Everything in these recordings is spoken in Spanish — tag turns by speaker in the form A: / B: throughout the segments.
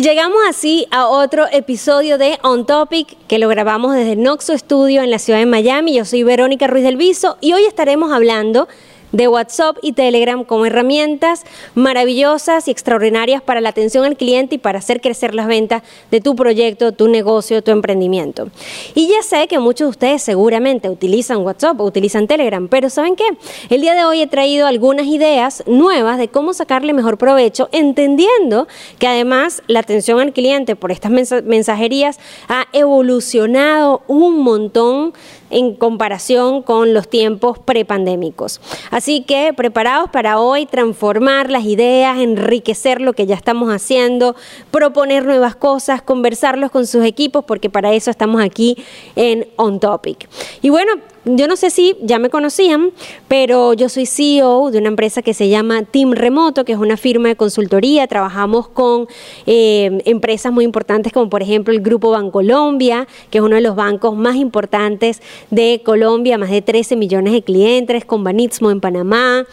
A: Y llegamos así a otro episodio de On Topic que lo grabamos desde Noxo Studio en la ciudad de Miami. Yo soy Verónica Ruiz del Viso y hoy estaremos hablando de WhatsApp y Telegram como herramientas maravillosas y extraordinarias para la atención al cliente y para hacer crecer las ventas de tu proyecto, tu negocio, tu emprendimiento. Y ya sé que muchos de ustedes seguramente utilizan WhatsApp o utilizan Telegram, pero ¿saben qué? El día de hoy he traído algunas ideas nuevas de cómo sacarle mejor provecho, entendiendo que además la atención al cliente por estas mensajerías ha evolucionado un montón en comparación con los tiempos prepandémicos. Así que preparados para hoy transformar las ideas, enriquecer lo que ya estamos haciendo, proponer nuevas cosas, conversarlos con sus equipos, porque para eso estamos aquí en On Topic. Y bueno, yo no sé si ya me conocían, pero yo soy CEO de una empresa que se llama Team Remoto, que es una firma de consultoría. Trabajamos con eh, empresas muy importantes como por ejemplo el Grupo Bancolombia, que es uno de los bancos más importantes de Colombia, más de 13 millones de clientes, con Banitsmo en Panamá,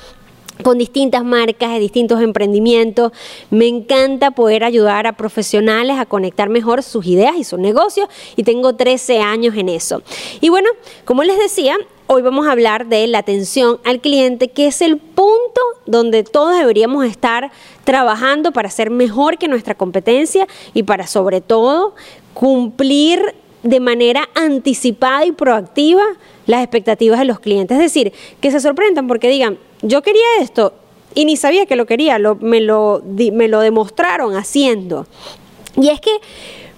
A: con distintas marcas de distintos emprendimientos. Me encanta poder ayudar a profesionales a conectar mejor sus ideas y sus negocios y tengo 13 años en eso. Y bueno, como les decía, hoy vamos a hablar de la atención al cliente, que es el punto donde todos deberíamos estar trabajando para ser mejor que nuestra competencia y para sobre todo cumplir de manera anticipada y proactiva las expectativas de los clientes. Es decir, que se sorprendan porque digan, yo quería esto y ni sabía que lo quería, me, lo, me lo demostraron haciendo. Y es que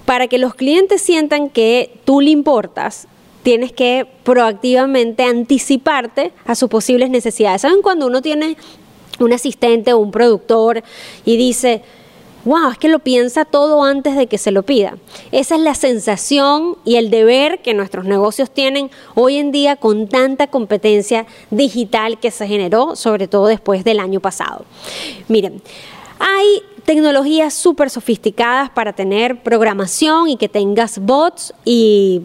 A: para que los clientes sientan que tú le importas, tienes que proactivamente anticiparte a sus posibles necesidades. ¿Saben cuando uno tiene un asistente o un productor y dice, wow, es que lo piensa todo antes de que se lo pida. Esa es la sensación y el deber que nuestros negocios tienen hoy en día con tanta competencia digital que se generó, sobre todo después del año pasado. Miren, hay tecnologías súper sofisticadas para tener programación y que tengas bots y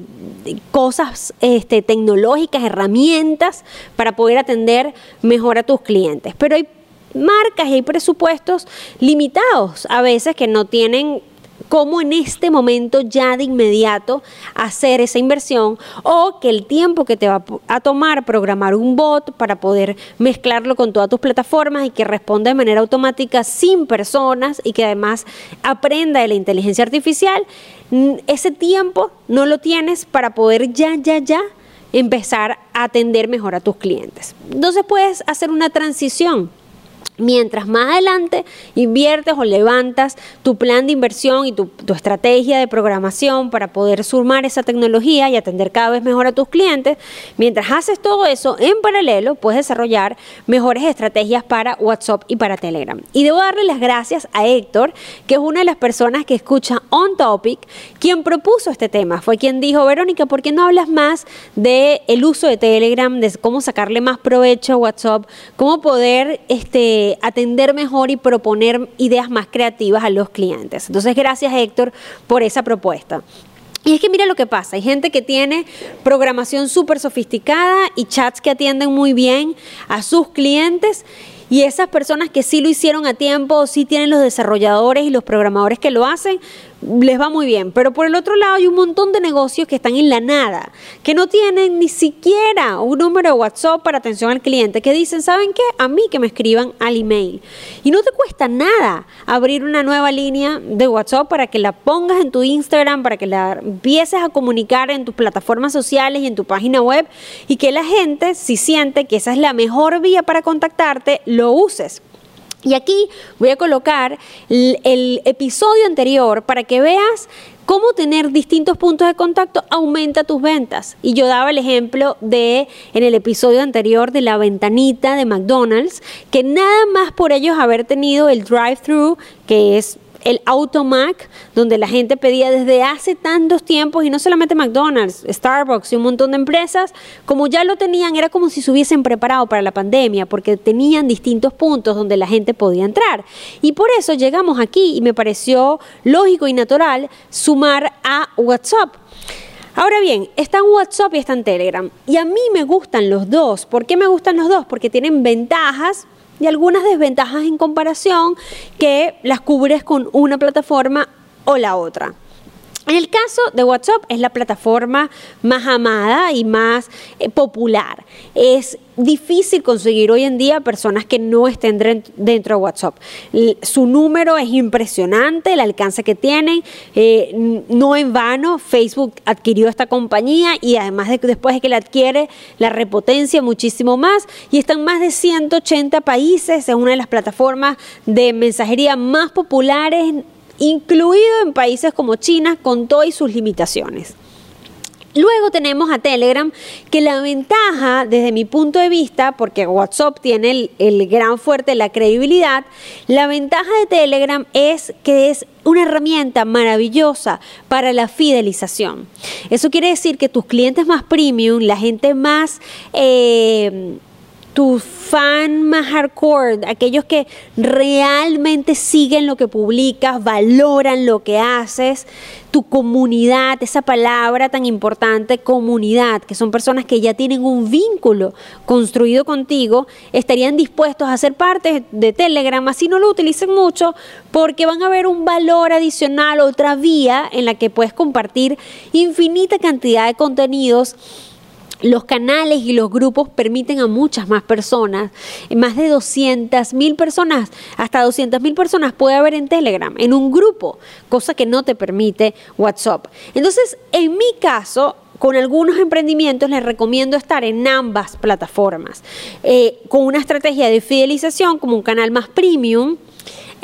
A: cosas este, tecnológicas, herramientas para poder atender mejor a tus clientes. Pero hay marcas y presupuestos limitados a veces que no tienen cómo en este momento ya de inmediato hacer esa inversión o que el tiempo que te va a tomar programar un bot para poder mezclarlo con todas tus plataformas y que responda de manera automática sin personas y que además aprenda de la inteligencia artificial, ese tiempo no lo tienes para poder ya, ya, ya empezar a atender mejor a tus clientes. Entonces puedes hacer una transición Mientras más adelante inviertes o levantas tu plan de inversión y tu, estrategia de programación para poder sumar esa tecnología y atender cada vez mejor a tus clientes, mientras haces todo eso en paralelo, puedes desarrollar mejores estrategias para WhatsApp y para Telegram. Y debo darle las gracias a Héctor, que es una de las personas que escucha On Topic, quien propuso este tema. Fue quien dijo, Verónica, ¿por qué no hablas más del el uso de Telegram, de cómo sacarle más provecho a WhatsApp, cómo poder este atender mejor y proponer ideas más creativas a los clientes. Entonces, gracias Héctor por esa propuesta. Y es que mira lo que pasa, hay gente que tiene programación súper sofisticada y chats que atienden muy bien a sus clientes y esas personas que sí lo hicieron a tiempo, sí tienen los desarrolladores y los programadores que lo hacen, les va muy bien. Pero por el otro lado hay un montón de negocios que están en la nada, que no tienen ni siquiera un número de WhatsApp para atención al cliente, que dicen, ¿saben qué? A mí que me escriban al email. Y no te cuesta nada abrir una nueva línea de WhatsApp para que la pongas en tu Instagram, para que la empieces a comunicar en tus plataformas sociales y en tu página web y que la gente, si siente que esa es la mejor vía para contactarte, lo uses. Y aquí voy a colocar el, episodio anterior para que veas cómo tener distintos puntos de contacto aumenta tus ventas. Y yo daba el ejemplo de en el episodio anterior de la ventanita de McDonald's, que nada más por ellos haber tenido el drive-thru, que es el Automac, donde la gente pedía desde hace tantos tiempos, y no solamente McDonald's, Starbucks y un montón de empresas, como ya lo tenían, era como si se hubiesen preparado para la pandemia, porque tenían distintos puntos donde la gente podía entrar. Y por eso llegamos aquí y me pareció lógico y natural sumar a WhatsApp. Ahora bien, está en WhatsApp y está en Telegram. Y a mí me gustan los dos. ¿Por qué me gustan los dos? Porque tienen ventajas y algunas desventajas en comparación que las cubres con una plataforma o la otra. En el caso de WhatsApp es la plataforma más amada y más eh, popular. Es difícil conseguir hoy en día personas que no estén dentro de WhatsApp. su número es impresionante, el alcance que tienen. Eh, no en vano, Facebook adquirió esta compañía y además de, después de que la adquiere, la repotencia muchísimo más. Y están más de 180 países. Es una de las plataformas de mensajería más populares incluido en países como China con todas sus limitaciones. Luego tenemos a Telegram, que la ventaja desde mi punto de vista, porque WhatsApp tiene el, el, gran fuerte, la credibilidad, la ventaja de Telegram es que es una herramienta maravillosa para la fidelización. Eso quiere decir que tus clientes más premium, la gente más... Eh, tu fan más hardcore, aquellos que realmente siguen lo que publicas, valoran lo que haces, tu comunidad, esa palabra tan importante, comunidad, que son personas que ya tienen un vínculo construido contigo, estarían dispuestos a ser parte de Telegram, así no lo utilicen mucho, porque van a ver un valor adicional, otra vía en la que puedes compartir infinita cantidad de contenidos los canales y los grupos permiten a muchas más personas, más de 200 mil personas, hasta 200 mil personas puede haber en Telegram, en un grupo, cosa que no te permite WhatsApp. Entonces, en mi caso, con algunos emprendimientos les recomiendo estar en ambas plataformas, eh, con una estrategia de fidelización como un canal más premium.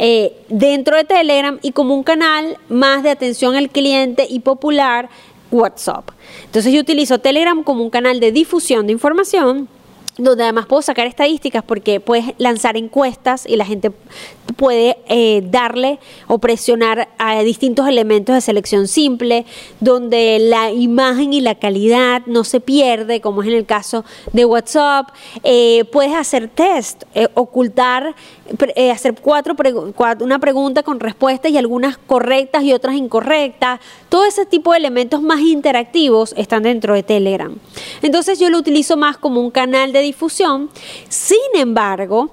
A: Eh, dentro de Telegram y como un canal más de atención al cliente y popular WhatsApp. Entonces yo utilizo Telegram como un canal de difusión de información donde además puedo sacar estadísticas porque puedes lanzar encuestas y la gente puede eh, darle o presionar a distintos elementos de selección simple, donde la imagen y la calidad no se pierde, como es en el caso de WhatsApp. Eh, puedes hacer test, eh, ocultar, hacer cuatro, una pregunta con respuestas y algunas correctas y otras incorrectas. Todo ese tipo de elementos más interactivos están dentro de Telegram. Entonces yo lo utilizo más como un canal de difusión. Sin embargo,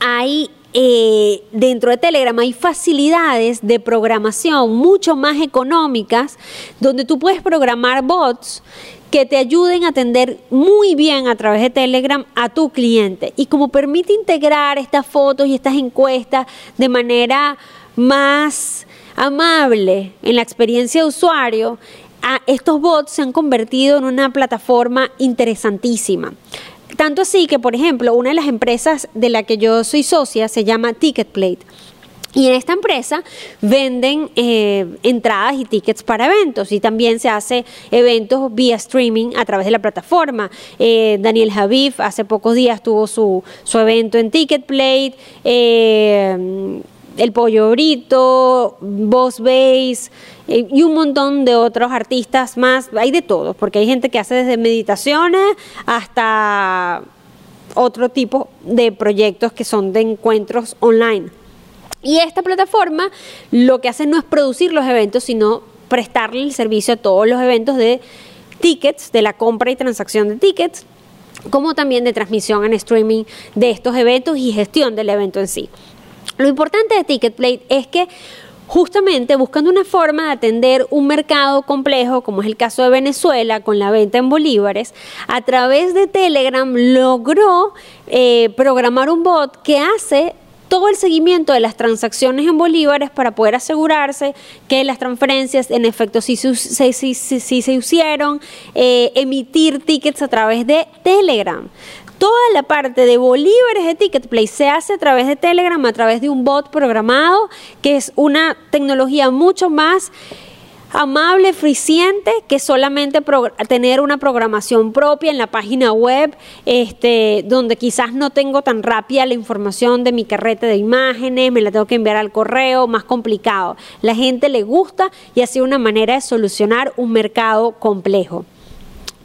A: hay eh, dentro de Telegram hay facilidades de programación mucho más económicas donde tú puedes programar bots que te ayuden a atender muy bien a través de Telegram a tu cliente. Y como permite integrar estas fotos y estas encuestas de manera más amable en la experiencia de usuario, estos bots se han convertido en una plataforma interesantísima. Tanto así que, por ejemplo, una de las empresas de la que yo soy socia se llama Ticketplate. Y en esta empresa venden eh, entradas y tickets para eventos y también se hace eventos vía streaming a través de la plataforma. Eh, Daniel Javif hace pocos días tuvo su, su evento en Ticketplate. Eh, el Pollo Brito, Boss Base y un montón de otros artistas más. Hay de todo, porque hay gente que hace desde meditaciones hasta otro tipo de proyectos que son de encuentros online. Y esta plataforma lo que hace no es producir los eventos, sino prestarle el servicio a todos los eventos de tickets, de la compra y transacción de tickets, como también de transmisión en streaming de estos eventos y gestión del evento en sí. Lo importante de Ticketplate es que justamente buscando una forma de atender un mercado complejo, como es el caso de Venezuela, con la venta en bolívares, a través de Telegram logró eh, programar un bot que hace todo el seguimiento de las transacciones en bolívares para poder asegurarse que las transferencias en efecto sí, se hicieron, eh, emitir tickets a través de Telegram. Toda la parte de bolívares de Ticketplay se hace a través de Telegram, a través de un bot programado, que es una tecnología mucho más amable, eficiente, que solamente tener una programación propia en la página web, este, donde quizás no tengo tan rápida la información de mi carrete de imágenes, me la tengo que enviar al correo, más complicado. La gente le gusta y así una manera de solucionar un mercado complejo.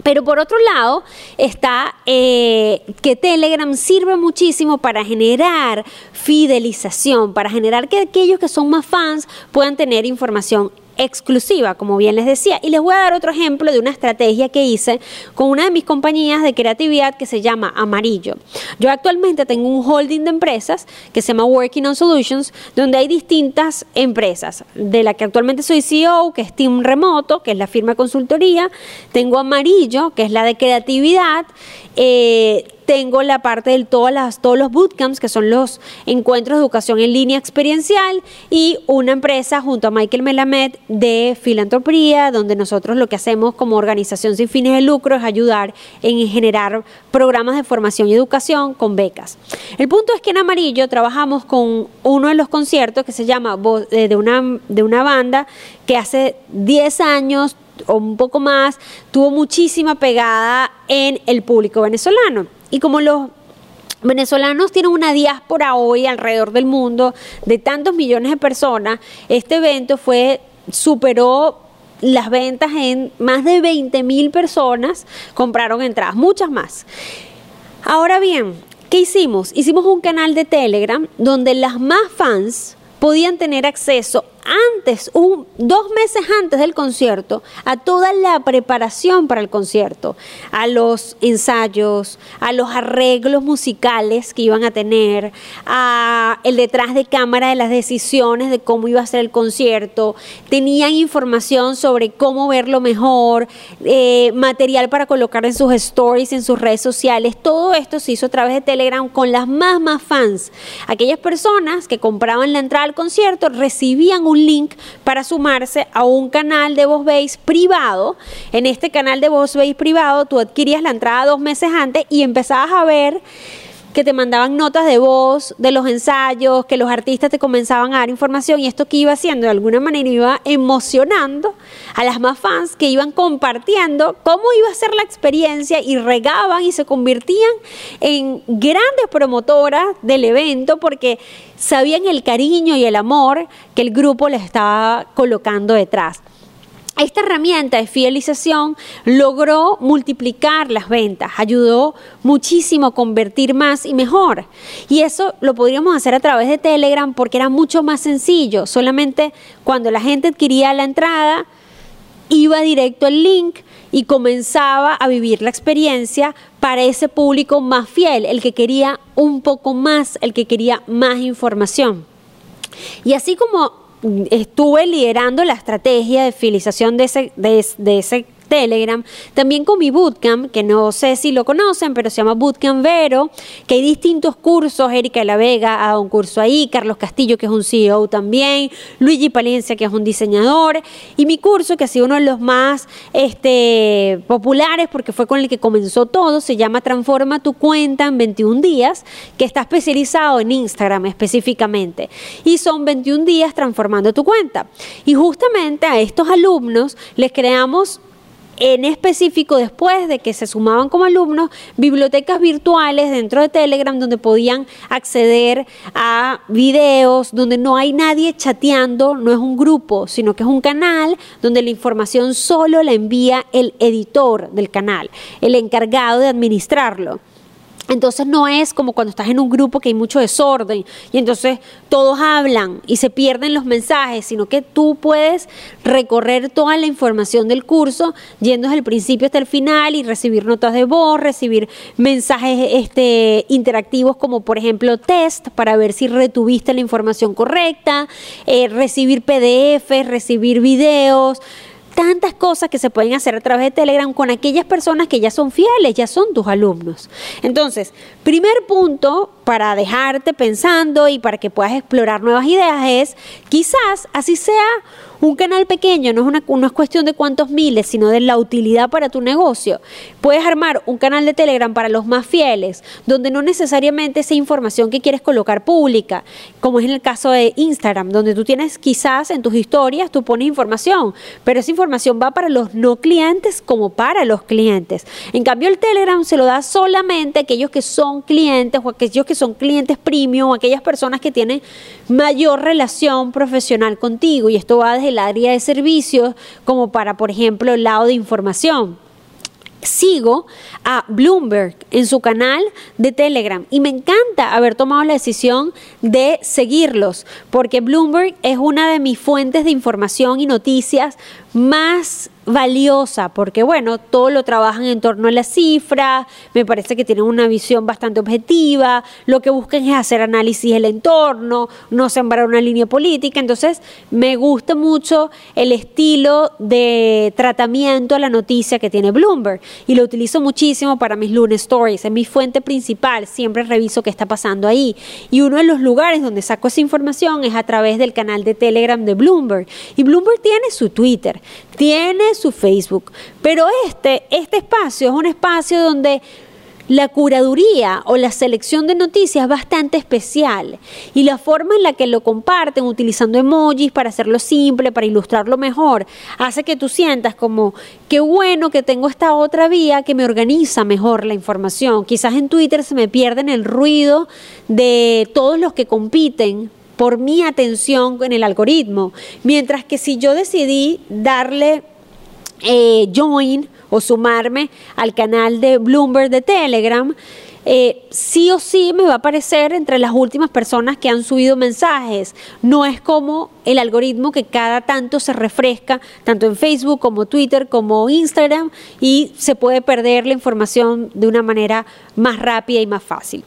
A: Pero por otro lado está eh, que Telegram sirve muchísimo para generar fidelización, para generar que aquellos que son más fans puedan tener información exclusiva, como bien les decía. Y les voy a dar otro ejemplo de una estrategia que hice con una de mis compañías de creatividad que se llama Amarillo. Yo actualmente tengo un holding de empresas que se llama Working on Solutions, donde hay distintas empresas, de la que actualmente soy CEO, que es Team Remoto, que es la firma de consultoría, tengo Amarillo, que es la de creatividad, eh, tengo la parte de todas las, todos los bootcamps, que son los encuentros de educación en línea experiencial, y una empresa junto a Michael Melamed de filantropía, donde nosotros lo que hacemos como organización sin fines de lucro es ayudar en generar programas de formación y educación con becas. El punto es que en Amarillo trabajamos con uno de los conciertos que se llama eh, de una, de una banda que hace 10 años o un poco más, tuvo muchísima pegada en el público venezolano. Y como los venezolanos tienen una diáspora hoy alrededor del mundo de tantos millones de personas, este evento fue superó las ventas en más de 20 mil personas compraron entradas, muchas más. Ahora bien, ¿qué hicimos? Hicimos un canal de Telegram donde las más fans podían tener acceso antes, un, dos meses antes del concierto, a toda la preparación para el concierto, a los ensayos, a los arreglos musicales que iban a tener, a el detrás de cámara de las decisiones de cómo iba a ser el concierto, tenían información sobre cómo verlo mejor, eh, material para colocar en sus stories, en sus redes sociales, todo esto se hizo a través de Telegram con las más, más fans. Aquellas personas que compraban la entrada al concierto recibían un un link para sumarse a un canal de VozBase privado. En este canal de VozBase privado tú adquirías la entrada dos meses antes y empezabas a ver que te mandaban notas de voz de los ensayos, que los artistas te comenzaban a dar información y esto que iba haciendo de alguna manera iba emocionando a las más fans que iban compartiendo cómo iba a ser la experiencia y regaban y se convertían en grandes promotoras del evento porque sabían el cariño y el amor que el grupo les estaba colocando detrás. Esta herramienta de fidelización logró multiplicar las ventas, ayudó muchísimo a convertir más y mejor. Y eso lo podríamos hacer a través de Telegram porque era mucho más sencillo. Solamente cuando la gente adquiría la entrada, iba directo al link y comenzaba a vivir la experiencia para ese público más fiel, el que quería un poco más, el que quería más información. Y así como estuve liderando la estrategia de fidelización de ese, de, de ese Telegram, también con mi bootcamp, que no sé si lo conocen, pero se llama Bootcamp Vero, que hay distintos cursos, Erika de la Vega ha dado un curso ahí, Carlos Castillo, que es un CEO también, Luigi Palencia, que es un diseñador, y mi curso, que ha sido uno de los más este, populares, porque fue con el que comenzó todo, se llama Transforma tu cuenta en 21 días, que está especializado en Instagram específicamente, y son 21 días transformando tu cuenta. Y justamente a estos alumnos les creamos en específico después de que se sumaban como alumnos bibliotecas virtuales dentro de Telegram donde podían acceder a videos, donde no hay nadie chateando, no es un grupo, sino que es un canal donde la información solo la envía el editor del canal, el encargado de administrarlo. Entonces no es como cuando estás en un grupo que hay mucho desorden y entonces todos hablan y se pierden los mensajes, sino que tú puedes recorrer toda la información del curso yendo desde el principio hasta el final y recibir notas de voz, recibir mensajes este, interactivos como por ejemplo test para ver si retuviste la información correcta, eh, recibir PDF, recibir videos tantas cosas que se pueden hacer a través de Telegram con aquellas personas que ya son fieles, ya son tus alumnos. Entonces, primer punto para dejarte pensando y para que puedas explorar nuevas ideas es quizás así sea un canal pequeño no es, una, no es cuestión de cuántos miles, sino de la utilidad para tu negocio. Puedes armar un canal de Telegram para los más fieles, donde no necesariamente esa información que quieres colocar pública, como es en el caso de Instagram, donde tú tienes quizás en tus historias, tú pones información, pero esa información va para los no clientes como para los clientes. En cambio, el Telegram se lo da solamente a aquellos que son clientes o aquellos que son clientes premium, aquellas personas que tienen mayor relación profesional contigo. Y esto va desde el área de servicios como para, por ejemplo, el lado de información. sigo a Bloomberg en su canal de Telegram y me encanta haber tomado la decisión de seguirlos porque Bloomberg es una de mis fuentes de información y noticias más valiosa porque bueno, todo lo trabajan en torno a la cifra, me parece que tienen una visión bastante objetiva, lo que buscan es hacer análisis del entorno, no sembrar una línea política, entonces me gusta mucho el estilo de tratamiento a la noticia que tiene Bloomberg y lo utilizo muchísimo para mis lunes stories, es mi fuente principal, siempre reviso qué está pasando ahí y uno de los lugares donde saco esa información es a través del canal de Telegram de Bloomberg y Bloomberg tiene su Twitter, tiene su Facebook, pero este, este espacio es un espacio donde la curaduría o la selección de noticias es bastante especial y la forma en la que lo comparten utilizando emojis para hacerlo simple, para ilustrarlo mejor, hace que tú sientas como qué bueno que tengo esta otra vía que me organiza mejor la información. Quizás en Twitter se me pierden el ruido de todos los que compiten por mi atención en el algoritmo. Mientras que si yo decidí darle eh, join o sumarme al canal de Bloomberg de Telegram, eh, sí o sí me va a aparecer entre las últimas personas que han subido mensajes. No es como el algoritmo que cada tanto se refresca, tanto en Facebook como Twitter como Instagram, y se puede perder la información de una manera más rápida y más fácil.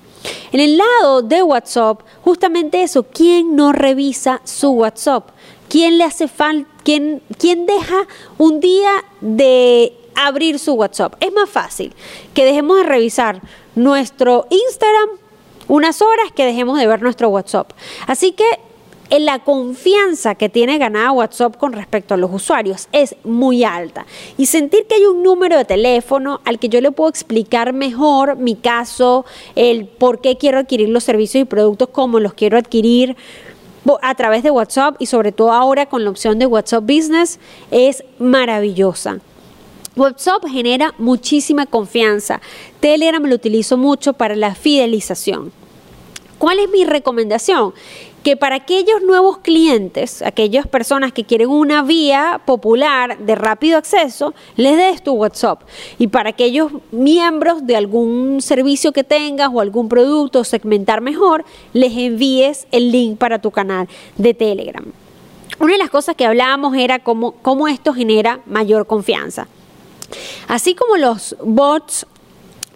A: En el lado de WhatsApp, justamente eso, ¿quién no revisa su WhatsApp? ¿Quién le hace falta? ¿Quién, ¿Quién deja un día de abrir su WhatsApp? Es más fácil que dejemos de revisar nuestro Instagram unas horas que dejemos de ver nuestro WhatsApp. Así que en la confianza que tiene ganada WhatsApp con respecto a los usuarios es muy alta. Y sentir que hay un número de teléfono al que yo le puedo explicar mejor mi caso, el por qué quiero adquirir los servicios y productos, cómo los quiero adquirir a través de WhatsApp y sobre todo ahora con la opción de WhatsApp Business es maravillosa. WhatsApp genera muchísima confianza. Telegram lo utilizo mucho para la fidelización. ¿Cuál es mi recomendación? que para aquellos nuevos clientes, aquellas personas que quieren una vía popular de rápido acceso, les des tu WhatsApp. Y para aquellos miembros de algún servicio que tengas o algún producto, segmentar mejor, les envíes el link para tu canal de Telegram. Una de las cosas que hablábamos era cómo, cómo esto genera mayor confianza. Así como los bots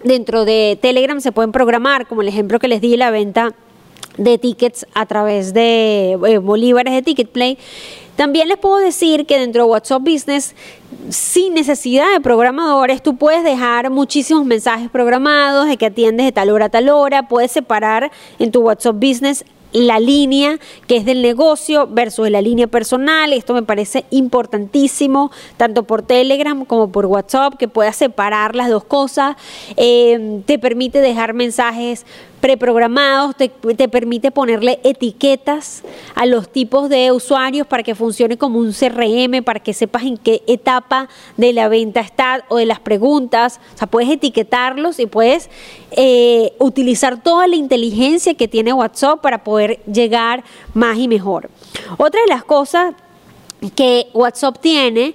A: dentro de Telegram se pueden programar, como el ejemplo que les di, la venta de tickets a través de eh, bolívares de Ticket Play. También les puedo decir que dentro de WhatsApp Business, sin necesidad de programadores, tú puedes dejar muchísimos mensajes programados de que atiendes de tal hora a tal hora, puedes separar en tu WhatsApp Business la línea que es del negocio versus la línea personal. Esto me parece importantísimo, tanto por Telegram como por WhatsApp, que puedas separar las dos cosas. Eh, te permite dejar mensajes preprogramados, te, te, permite ponerle etiquetas a los tipos de usuarios para que funcione como un CRM, para que sepas en qué etapa de la venta está o de las preguntas. O sea, puedes etiquetarlos y puedes eh, utilizar toda la inteligencia que tiene WhatsApp para poder llegar más y mejor. Otra de las cosas que WhatsApp tiene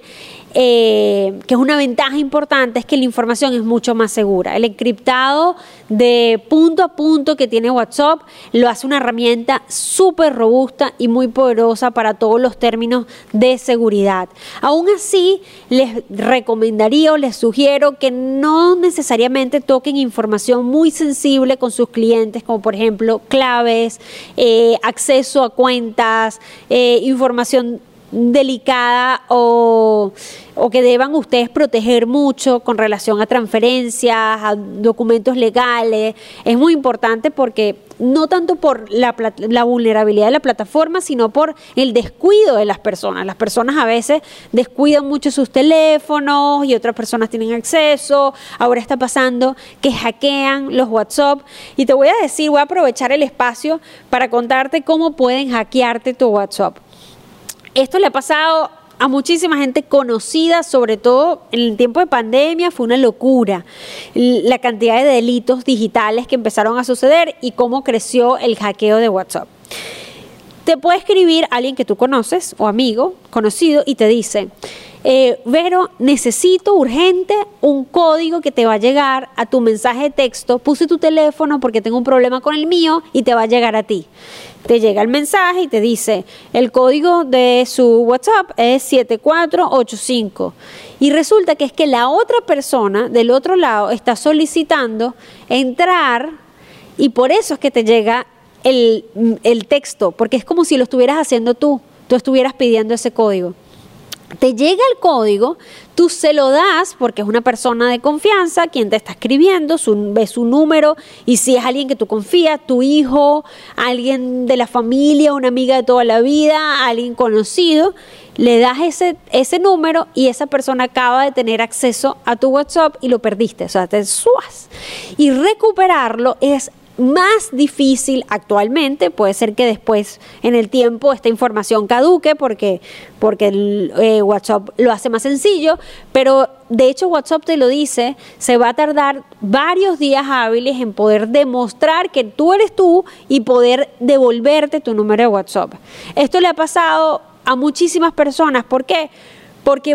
A: eh, que es una ventaja importante, es que la información es mucho más segura. El encriptado de punto a punto que tiene WhatsApp lo hace una herramienta súper robusta y muy poderosa para todos los términos de seguridad. Aún así, les recomendaría o les sugiero que no necesariamente toquen información muy sensible con sus clientes, como por ejemplo claves, eh, acceso a cuentas, eh, información delicada o, que deban ustedes proteger mucho con relación a transferencias, a documentos legales. Es muy importante porque no tanto por la, la, vulnerabilidad de la plataforma, sino por el descuido de las personas. Las personas a veces descuidan mucho sus teléfonos y otras personas tienen acceso. Ahora está pasando que hackean los WhatsApp. Y te voy a decir, voy a aprovechar el espacio para contarte cómo pueden hackearte tu WhatsApp. Esto le ha pasado a muchísima gente conocida, sobre todo en el tiempo de pandemia, fue una locura la cantidad de delitos digitales que empezaron a suceder y cómo creció el hackeo de WhatsApp. Te puede escribir alguien que tú conoces o amigo, conocido, y te dice, eh, Vero, necesito urgente un código que te va a llegar a tu mensaje de texto. Puse tu teléfono porque tengo un problema con el mío y te va a llegar a ti. Te llega el mensaje y te dice, el código de su WhatsApp es 7485. Y resulta que es que la otra persona del otro lado está solicitando entrar y por eso es que te llega el, el texto, porque es como si lo estuvieras haciendo tú, tú estuvieras pidiendo ese código te llega el código, tú se lo das porque es una persona de confianza quien te está escribiendo, su, ve su número y si es alguien que tú confías, tu hijo, alguien de la familia, una amiga de toda la vida, alguien conocido, le das ese, ese número y esa persona acaba de tener acceso a tu WhatsApp y lo perdiste, o sea, te suas. Y recuperarlo es más difícil actualmente. Puede ser que después, en el tiempo, esta información caduque porque, porque el, eh, WhatsApp lo hace más sencillo, pero de hecho WhatsApp te lo dice, se va a tardar varios días hábiles en poder demostrar que tú eres tú y poder devolverte tu número de WhatsApp. Esto le ha pasado a muchísimas personas. ¿Por qué?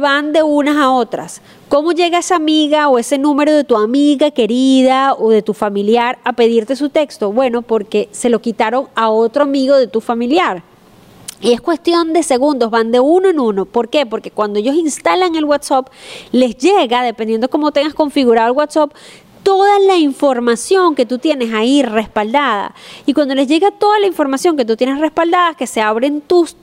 A: Van de unas a otras. ¿Cómo llega esa amiga o ese número de tu amiga querida o de tu familiar a pedirte su texto? Bueno, porque se lo quitaron a otro amigo de tu familiar. Y es cuestión de segundos, van de uno en uno. ¿Por qué? Porque cuando ellos instalan el WhatsApp, les llega, dependiendo cómo tengas configurado el WhatsApp, toda la información que tú tienes ahí respaldada. Y cuando les llega toda la información que tú tienes respaldada, que se abren tus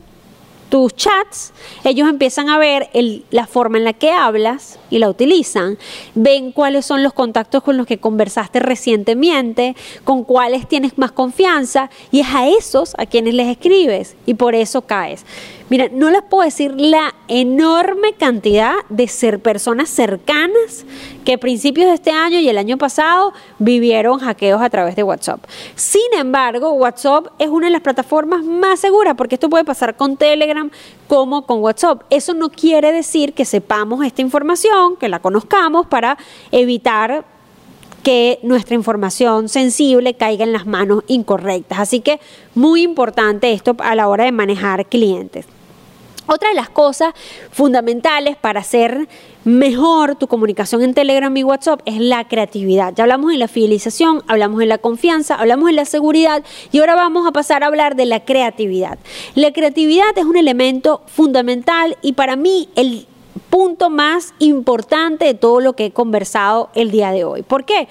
A: tus chats, ellos empiezan a ver la forma en la que hablas y la utilizan, ven cuáles son los contactos con los que conversaste recientemente, con cuáles tienes más confianza y es a esos a quienes les escribes y por eso caes. Mira, no les puedo decir la enorme cantidad de ser personas cercanas que a principios de este año y el año pasado vivieron hackeos a través de WhatsApp. Sin embargo, WhatsApp es una de las plataformas más seguras porque esto puede pasar con Telegram como con WhatsApp. Eso no quiere decir que sepamos esta información, que la conozcamos para evitar que nuestra información sensible caiga en las manos incorrectas. Así que muy importante esto a la hora de manejar clientes. Otra de las cosas fundamentales para hacer mejor tu comunicación en Telegram y WhatsApp es la creatividad. Ya hablamos de la fidelización, hablamos de la confianza, hablamos de la seguridad y ahora vamos a pasar a hablar de la creatividad. La creatividad es un elemento fundamental y para mí el punto más importante de todo lo que he conversado el día de hoy. ¿Por qué?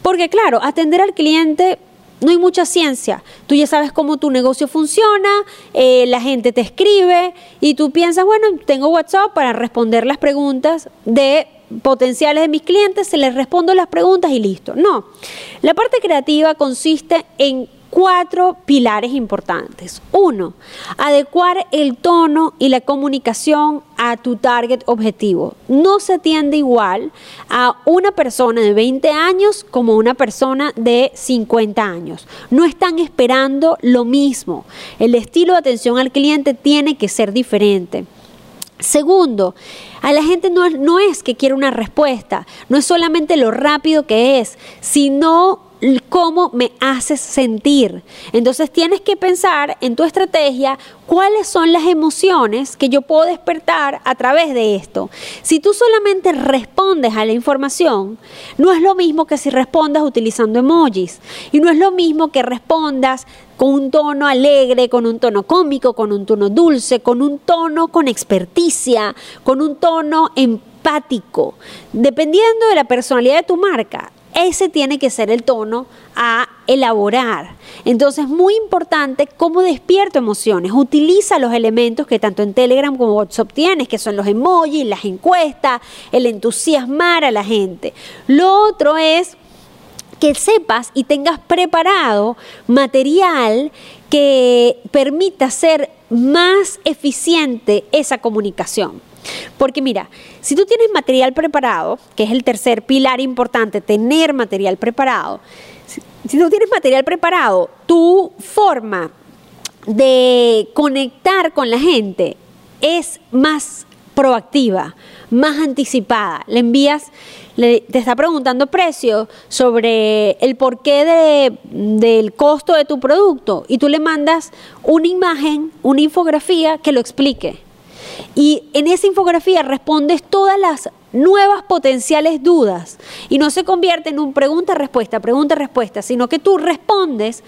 A: Porque claro, atender al cliente no hay mucha ciencia. Tú ya sabes cómo tu negocio funciona, eh, la gente te escribe y tú piensas, bueno, tengo WhatsApp para responder las preguntas de potenciales de mis clientes, se les respondo las preguntas y listo. No, la parte creativa consiste en cuatro pilares importantes. Uno, adecuar el tono y la comunicación a tu target objetivo. No se atiende igual a una persona de 20 años como una persona de 50 años. No están esperando lo mismo. El estilo de atención al cliente tiene que ser diferente. Segundo, a la gente no, no es que quiere una respuesta, no es solamente lo rápido que es, sino cómo me haces sentir. Entonces tienes que pensar en tu estrategia cuáles son las emociones que yo puedo despertar a través de esto. Si tú solamente respondes a la información, no es lo mismo que si respondas utilizando emojis. Y no es lo mismo que respondas con un tono alegre, con un tono cómico, con un tono dulce, con un tono con experticia, con un tono empático. Dependiendo de la personalidad de tu marca, ese tiene que ser el tono a elaborar. Entonces, muy importante cómo despierto emociones. Utiliza los elementos que tanto en Telegram como WhatsApp tienes, que son los emojis, las encuestas, el entusiasmar a la gente. Lo otro es que sepas y tengas preparado material que permita hacer más eficiente esa comunicación. Porque mira, si tú tienes material preparado, que es el tercer pilar importante, tener material preparado, si, tú tienes material preparado, tu forma de conectar con la gente es más proactiva, más anticipada. Le envías, le, te está preguntando precio sobre el porqué del costo de tu producto y tú le mandas una imagen, una infografía que lo explique Y en esa infografía respondes todas las nuevas potenciales dudas y no se convierte en un pregunta-respuesta, pregunta-respuesta, sino que tú respondes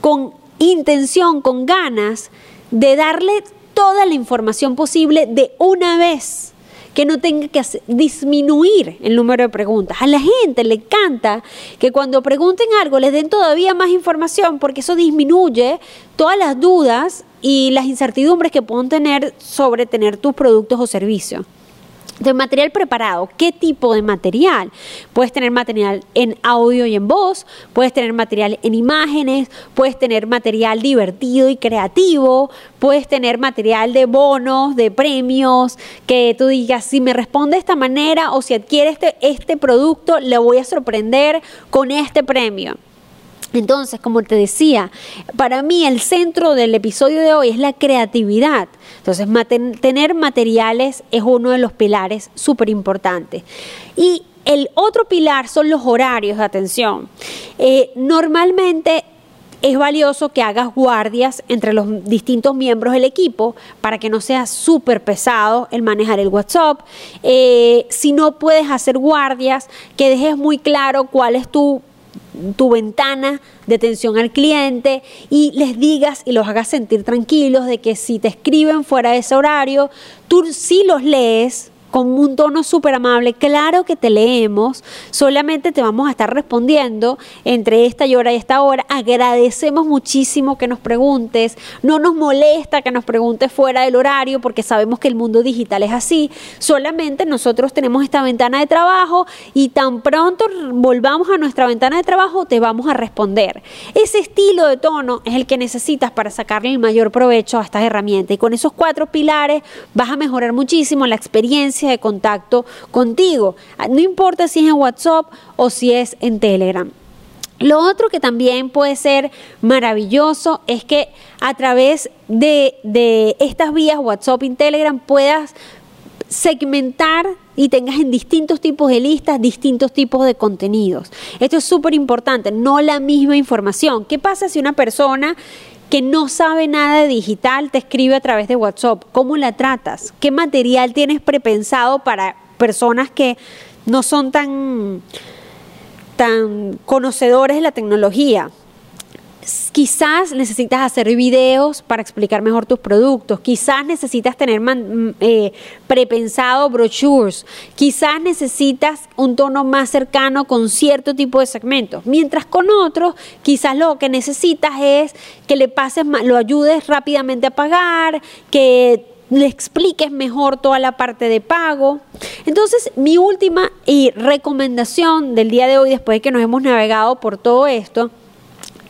A: con intención, con ganas de darle toda la información posible de una vez que no tenga que disminuir el número de preguntas. A la gente le encanta que cuando pregunten algo les den todavía más información porque eso disminuye todas las dudas y las incertidumbres que pueden tener sobre tener tus productos o servicios de material preparado. ¿Qué tipo de material? Puedes tener material en audio y en voz, puedes tener material en imágenes, puedes tener material divertido y creativo, puedes tener material de bonos, de premios, que tú digas, si me responde de esta manera o si adquiere este, este producto, le voy a sorprender con este premio. Entonces, como te decía, para mí el centro del episodio de hoy es la creatividad. Entonces, tener materiales es uno de los pilares súper importantes. Y el otro pilar son los horarios de atención. Eh, normalmente es valioso que hagas guardias entre los distintos miembros del equipo para que no sea súper pesado el manejar el WhatsApp. Eh, si no puedes hacer guardias, que dejes muy claro cuál es tu tu ventana de atención al cliente y les digas y los hagas sentir tranquilos de que si te escriben fuera de ese horario, tú sí los lees, con un tono súper amable, claro que te leemos, solamente te vamos a estar respondiendo entre esta y hora y esta hora. Agradecemos muchísimo que nos preguntes, no nos molesta que nos preguntes fuera del horario porque sabemos que el mundo digital es así, solamente nosotros tenemos esta ventana de trabajo y tan pronto volvamos a nuestra ventana de trabajo te vamos a responder. Ese estilo de tono es el que necesitas para sacarle el mayor provecho a estas herramientas y con esos cuatro pilares vas a mejorar muchísimo la experiencia de contacto contigo. Ah, no importa si es en WhatsApp o si es en Telegram. Lo otro que también puede ser maravilloso es que a través de, de estas vías WhatsApp y Telegram puedas segmentar y tengas en distintos tipos de listas distintos tipos de contenidos. Esto es súper importante, no la misma información. ¿Qué pasa si una persona que no sabe nada de digital te escribe a través de WhatsApp. ¿Cómo la tratas? ¿Qué material tienes prepensado para personas que no son tan, tan conocedores de la tecnología? Quizás necesitas hacer videos para explicar mejor tus productos. Quizás necesitas tener mm, eh, prepensado brochures. Quizás necesitas un tono más cercano con cierto tipo de segmentos. Mientras con otros, quizás lo que necesitas es que le pases, lo ayudes rápidamente a pagar, que le expliques mejor toda la parte de pago. Entonces, mi última y recomendación del día de hoy, después de que nos hemos navegado por todo esto,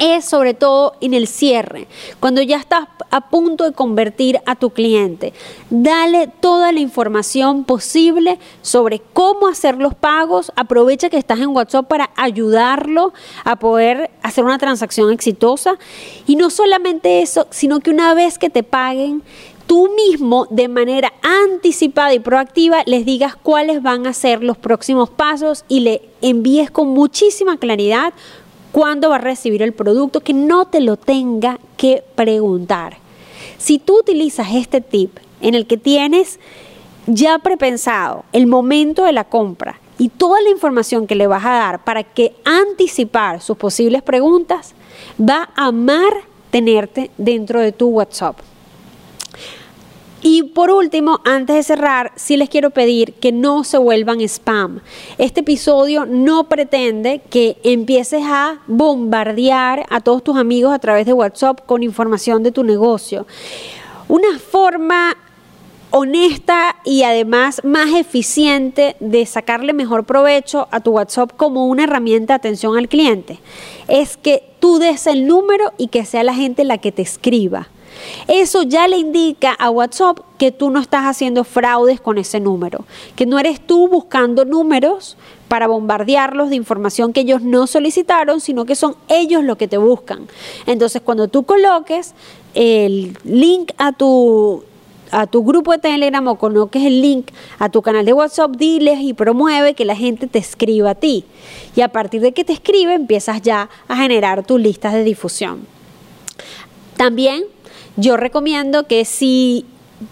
A: es sobre todo en el cierre, cuando ya estás a punto de convertir a tu cliente. Dale toda la información posible sobre cómo hacer los pagos. Aprovecha que estás en WhatsApp para ayudarlo a poder hacer una transacción exitosa. Y no solamente eso, sino que una vez que te paguen, tú mismo de manera anticipada y proactiva les digas cuáles van a ser los próximos pasos y le envíes con muchísima claridad cuándo va a recibir el producto, que no te lo tenga que preguntar. Si tú utilizas este tip en el que tienes ya prepensado el momento de la compra y toda la información que le vas a dar para que anticipar sus posibles preguntas, va a amar tenerte dentro de tu WhatsApp. Y por último, antes de cerrar, sí les quiero pedir que no se vuelvan spam. Este episodio no pretende que empieces a bombardear a todos tus amigos a través de WhatsApp con información de tu negocio. Una forma honesta y además más eficiente de sacarle mejor provecho a tu WhatsApp como una herramienta de atención al cliente es que tú des el número y que sea la gente la que te escriba. Eso ya le indica a WhatsApp que tú no estás haciendo fraudes con ese número, que no eres tú buscando números para bombardearlos de información que ellos no solicitaron, sino que son ellos los que te buscan. Entonces, cuando tú coloques el link a tu a tu grupo de Telegram o coloques el link a tu canal de WhatsApp, diles y promueve que la gente te escriba a ti. Y a partir de que te escribe, empiezas ya a generar tus listas de difusión. También yo recomiendo que si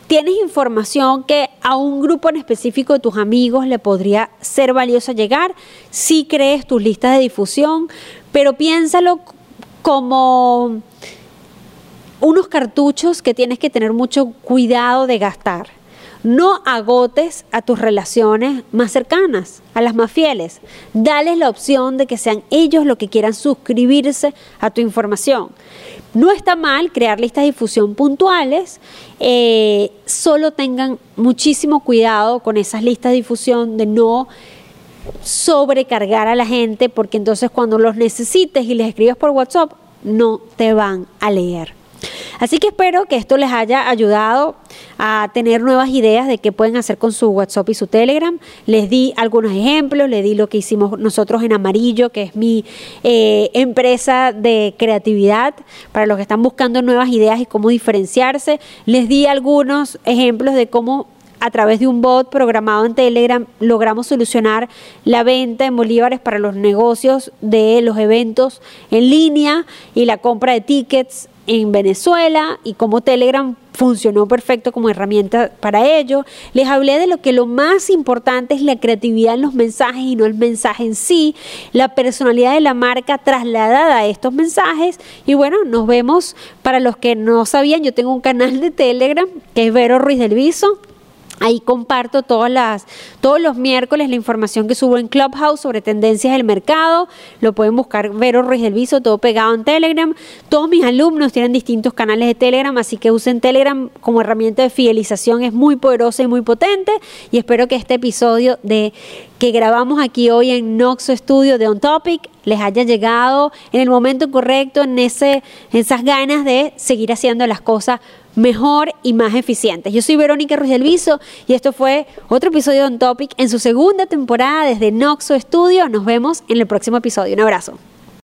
B: tienes información que a un grupo en específico de tus amigos le podría ser valiosa llegar, si crees tus listas de difusión, pero piénsalo como unos cartuchos que tienes que tener mucho cuidado de gastar. No agotes a tus relaciones más cercanas, a las más fieles. Dales la opción de que sean ellos los que quieran suscribirse a tu información. No está mal crear listas de difusión puntuales, eh, solo tengan muchísimo cuidado con esas listas de difusión de no sobrecargar a la gente, porque entonces cuando los necesites y les escribes por WhatsApp, no te van a leer. Así que espero que esto les haya ayudado a tener nuevas ideas de qué pueden hacer con su WhatsApp y su Telegram. Les di algunos ejemplos, les di lo que hicimos nosotros en Amarillo, que es mi eh, empresa de creatividad para los que están buscando nuevas ideas y cómo diferenciarse. Les di algunos ejemplos de cómo a través de un bot programado en Telegram logramos solucionar la venta en bolívares para los negocios de los eventos en línea y la compra de tickets en Venezuela y cómo Telegram funcionó perfecto como herramienta para ello. Les hablé de lo que lo más importante es la creatividad en los mensajes y no el mensaje en sí, la personalidad de la marca trasladada a estos mensajes. Y bueno, nos vemos para los que no sabían, yo tengo un canal de Telegram que es Vero Ruiz del Viso. Ahí comparto todas las, todos los miércoles la información que subo en Clubhouse sobre tendencias del mercado. Lo pueden buscar Vero Ruiz del Viso, todo pegado en Telegram. Todos mis alumnos tienen distintos canales de Telegram, así que usen Telegram como herramienta de fidelización. Es muy poderosa y muy potente. Y espero que este episodio de que grabamos aquí hoy en Noxo Studio de On Topic les haya llegado en el momento correcto, en, ese, en esas ganas de seguir haciendo las cosas mejor y más eficientes. Yo soy Verónica Ruiz del Viso y esto fue otro episodio de On Topic en su segunda temporada desde Noxo Studio. Nos vemos en el próximo episodio. Un abrazo.